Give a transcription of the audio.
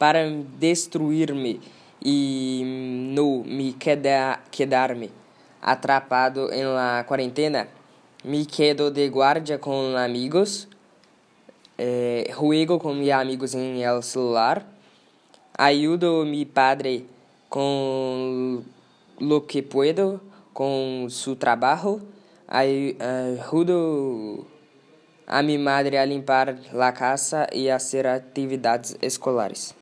para destruir-me e hum, no me queda, quedar-me atrapado em la quarentena, me quedo de guarda com amigos, eh, ruego com meus amigos em el celular, ajudo mi padre com lo que puedo com su trabajo, ajudo a minha madre a limpar la casa e a fazer atividades escolares.